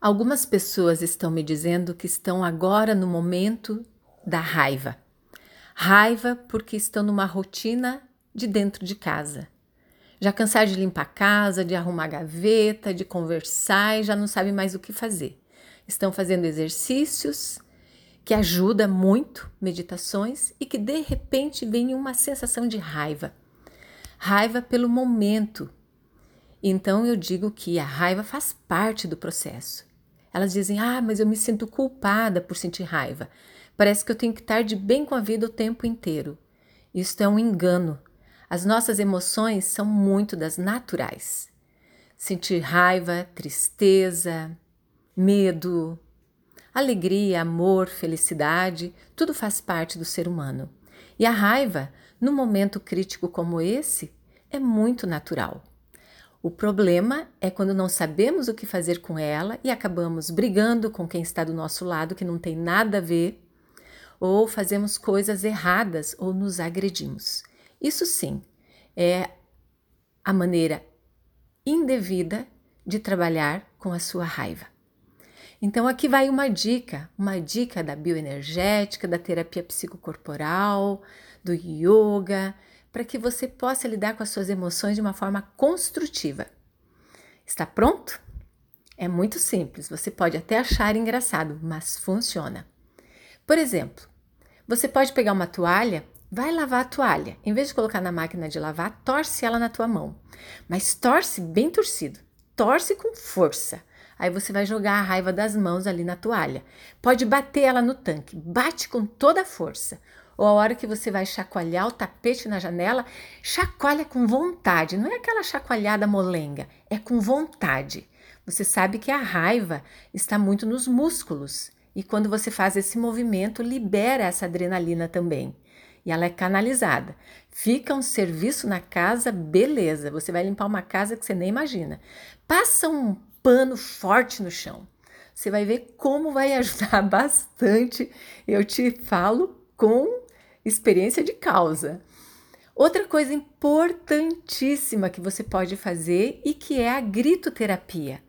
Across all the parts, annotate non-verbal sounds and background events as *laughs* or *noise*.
Algumas pessoas estão me dizendo que estão agora no momento da raiva. Raiva porque estão numa rotina de dentro de casa. Já cansaram de limpar a casa, de arrumar a gaveta, de conversar e já não sabem mais o que fazer. Estão fazendo exercícios que ajudam muito, meditações, e que de repente vem uma sensação de raiva. Raiva pelo momento. Então eu digo que a raiva faz parte do processo. Elas dizem: Ah, mas eu me sinto culpada por sentir raiva. Parece que eu tenho que estar de bem com a vida o tempo inteiro. Isto é um engano. As nossas emoções são muito das naturais. Sentir raiva, tristeza, medo, alegria, amor, felicidade, tudo faz parte do ser humano. E a raiva, num momento crítico como esse, é muito natural. O problema é quando não sabemos o que fazer com ela e acabamos brigando com quem está do nosso lado, que não tem nada a ver, ou fazemos coisas erradas ou nos agredimos. Isso sim é a maneira indevida de trabalhar com a sua raiva. Então, aqui vai uma dica, uma dica da bioenergética, da terapia psicocorporal, do yoga, para que você possa lidar com as suas emoções de uma forma construtiva. Está pronto? É muito simples, você pode até achar engraçado, mas funciona. Por exemplo, você pode pegar uma toalha, vai lavar a toalha. Em vez de colocar na máquina de lavar, torce ela na tua mão. Mas torce bem torcido, torce com força. Aí você vai jogar a raiva das mãos ali na toalha. Pode bater ela no tanque, bate com toda a força ou a hora que você vai chacoalhar o tapete na janela, chacoalha com vontade, não é aquela chacoalhada molenga, é com vontade. Você sabe que a raiva está muito nos músculos e quando você faz esse movimento, libera essa adrenalina também. E ela é canalizada. Fica um serviço na casa, beleza. Você vai limpar uma casa que você nem imagina. Passa um pano forte no chão. Você vai ver como vai *laughs* ajudar bastante. Eu te falo com experiência de causa. Outra coisa importantíssima que você pode fazer e que é a gritoterapia.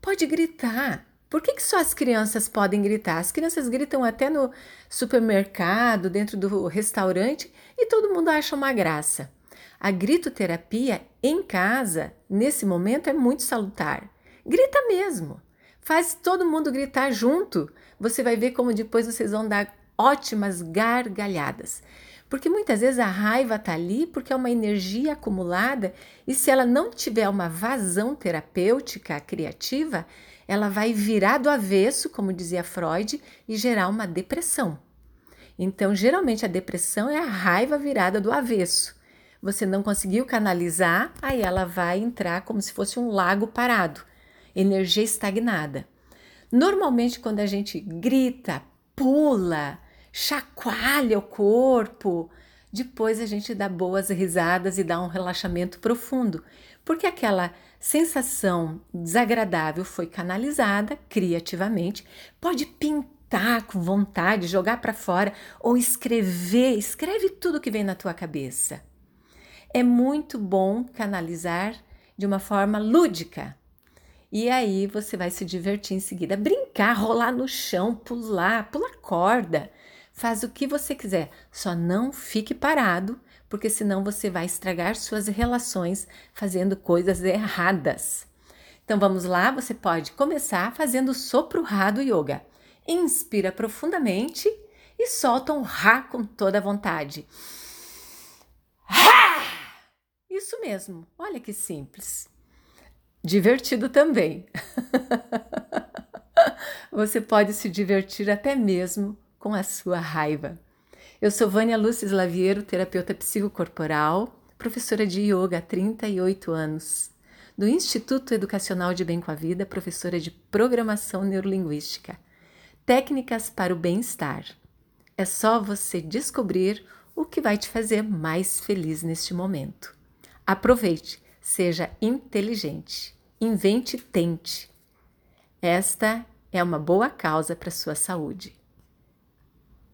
Pode gritar. Por que, que só as crianças podem gritar? As crianças gritam até no supermercado, dentro do restaurante e todo mundo acha uma graça. A gritoterapia em casa, nesse momento, é muito salutar. Grita mesmo. Faz todo mundo gritar junto. Você vai ver como depois vocês vão dar ótimas gargalhadas. Porque muitas vezes a raiva está ali porque é uma energia acumulada e se ela não tiver uma vazão terapêutica criativa, ela vai virar do avesso, como dizia Freud, e gerar uma depressão. Então, geralmente a depressão é a raiva virada do avesso. Você não conseguiu canalizar, aí ela vai entrar como se fosse um lago parado, energia estagnada. Normalmente, quando a gente grita, pula, chacoalha o corpo. Depois a gente dá boas risadas e dá um relaxamento profundo, porque aquela sensação desagradável foi canalizada criativamente. Pode pintar com vontade, jogar para fora ou escrever, escreve tudo que vem na tua cabeça. É muito bom canalizar de uma forma lúdica. E aí você vai se divertir em seguida, brincar, rolar no chão, pular, pular corda. Faz o que você quiser, só não fique parado, porque senão você vai estragar suas relações fazendo coisas erradas. Então vamos lá, você pode começar fazendo sopro Rá do yoga. Inspira profundamente e solta um Rá com toda a vontade. Isso mesmo, olha que simples. Divertido também. *laughs* você pode se divertir até mesmo com a sua raiva. Eu sou Vânia Lúcia Laviero, terapeuta psicocorporal, professora de yoga há 38 anos. Do Instituto Educacional de Bem com a Vida, professora de Programação Neurolinguística. Técnicas para o bem-estar. É só você descobrir o que vai te fazer mais feliz neste momento. Aproveite, seja inteligente, invente e tente. Esta é uma boa causa para sua saúde.